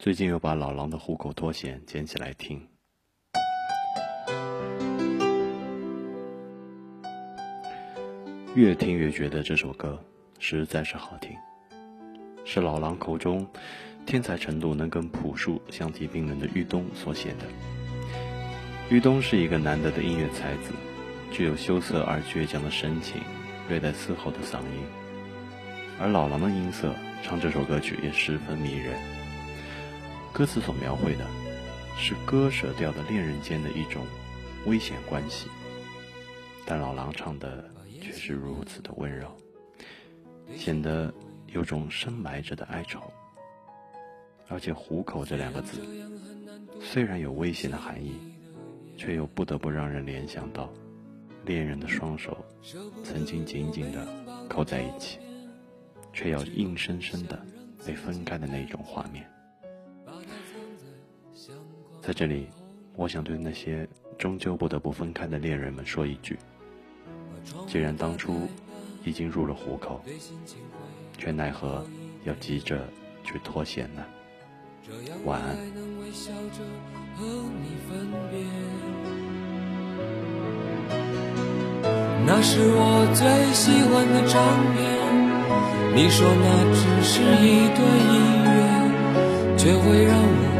最近又把老狼的《虎口脱险》捡起来听，越听越觉得这首歌实在是好听，是老狼口中天才程度能跟朴树相提并论的玉东所写的。玉东是一个难得的音乐才子，具有羞涩而倔强的神情，略带嘶吼的嗓音，而老狼的音色唱这首歌曲也十分迷人。歌词所描绘的，是割舍掉的恋人间的一种危险关系，但老狼唱的却是如此的温柔，显得有种深埋着的哀愁。而且“虎口”这两个字，虽然有危险的含义，却又不得不让人联想到恋人的双手曾经紧紧的扣在一起，却要硬生生的被分开的那种画面。在这里，我想对那些终究不得不分开的恋人们说一句：既然当初已经入了虎口，却奈何要急着去脱险呢？晚安。那是我最喜欢的唱片，你说那只是一段音乐，却会让我。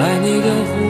爱你的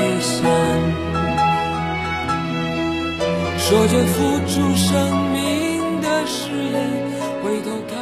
说着付出生命的誓言，回头看。